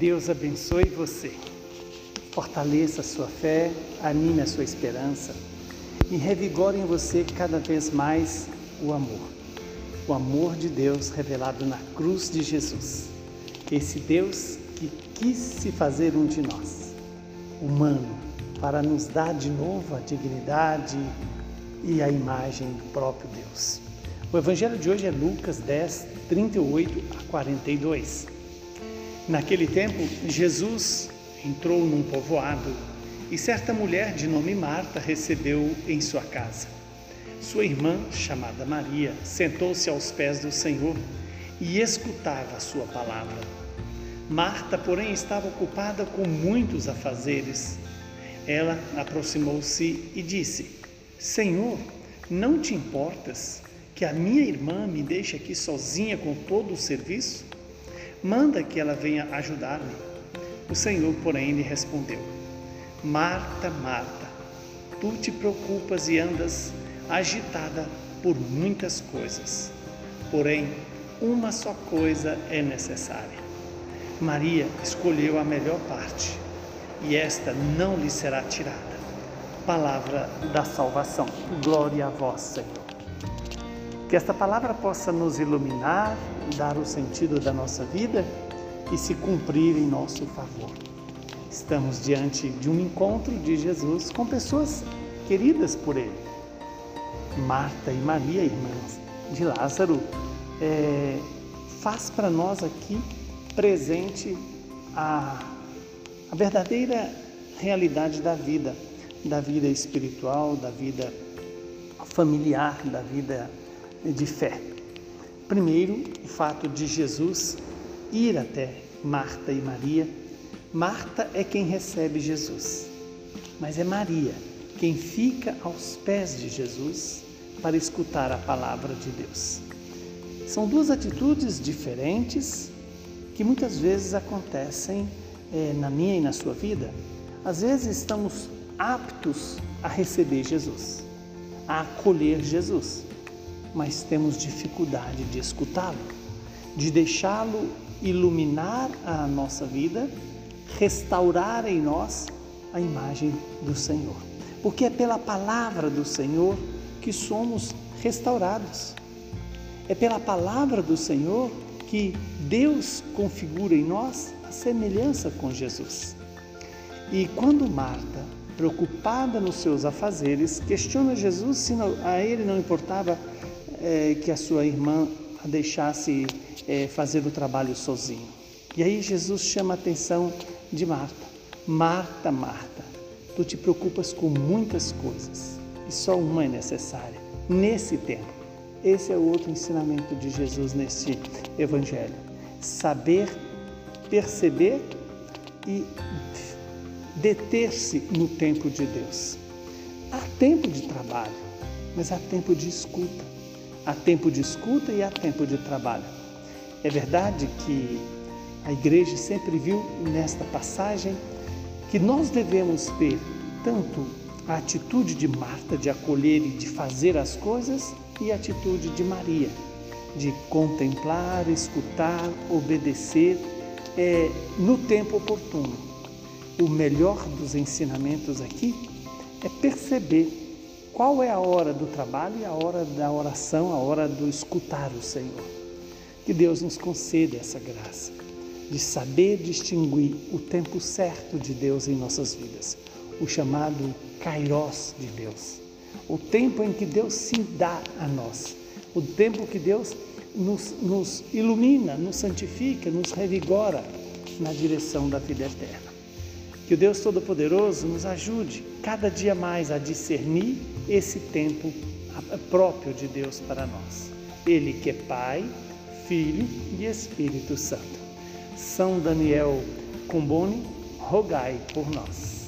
Deus abençoe você. Fortaleça a sua fé, anime a sua esperança e revigore em você cada vez mais o amor. O amor de Deus revelado na cruz de Jesus. Esse Deus que quis se fazer um de nós, humano, para nos dar de novo a dignidade e a imagem do próprio Deus. O evangelho de hoje é Lucas 10, 38 a 42. Naquele tempo, Jesus entrou num povoado e certa mulher de nome Marta recebeu em sua casa. Sua irmã, chamada Maria, sentou-se aos pés do Senhor e escutava a sua palavra. Marta, porém, estava ocupada com muitos afazeres. Ela aproximou-se e disse: Senhor, não te importas que a minha irmã me deixe aqui sozinha com todo o serviço? Manda que ela venha ajudar-me. O Senhor, porém, lhe respondeu: Marta, Marta, tu te preocupas e andas agitada por muitas coisas. Porém, uma só coisa é necessária. Maria escolheu a melhor parte, e esta não lhe será tirada. Palavra da salvação. Glória a vós, Senhor. Que esta palavra possa nos iluminar, dar o sentido da nossa vida e se cumprir em nosso favor. Estamos diante de um encontro de Jesus com pessoas queridas por Ele. Marta e Maria, irmãs de Lázaro, é, faz para nós aqui presente a, a verdadeira realidade da vida, da vida espiritual, da vida familiar, da vida de fé. Primeiro, o fato de Jesus ir até Marta e Maria. Marta é quem recebe Jesus, mas é Maria quem fica aos pés de Jesus para escutar a palavra de Deus. São duas atitudes diferentes que muitas vezes acontecem é, na minha e na sua vida. Às vezes estamos aptos a receber Jesus, a acolher Jesus, mas temos dificuldade de escutá-lo, de deixá-lo iluminar a nossa vida, restaurar em nós a imagem do Senhor. Porque é pela palavra do Senhor que somos restaurados. É pela palavra do Senhor que Deus configura em nós a semelhança com Jesus. E quando Marta, preocupada nos seus afazeres, questiona Jesus se a ele não importava é, que a sua irmã a deixasse é, fazer o trabalho sozinho. E aí Jesus chama a atenção de Marta. Marta, Marta, tu te preocupas com muitas coisas e só uma é necessária nesse tempo. Esse é o outro ensinamento de Jesus nesse evangelho. Saber perceber e deter-se no tempo de Deus. Há tempo de trabalho, mas há tempo de escuta. Há tempo de escuta e há tempo de trabalho. É verdade que a igreja sempre viu nesta passagem que nós devemos ter tanto a atitude de Marta de acolher e de fazer as coisas e a atitude de Maria de contemplar, escutar, obedecer é, no tempo oportuno. O melhor dos ensinamentos aqui é perceber qual é a hora do trabalho e a hora da oração, a hora do escutar o Senhor. Que Deus nos conceda essa graça de saber distinguir o tempo certo de Deus em nossas vidas, o chamado Kairos de Deus, o tempo em que Deus se dá a nós, o tempo que Deus nos, nos ilumina, nos santifica, nos revigora na direção da vida eterna. Que o Deus Todo-Poderoso nos ajude cada dia mais a discernir esse tempo próprio de Deus para nós. Ele que é Pai, Filho e Espírito Santo. São Daniel Comboni, rogai por nós.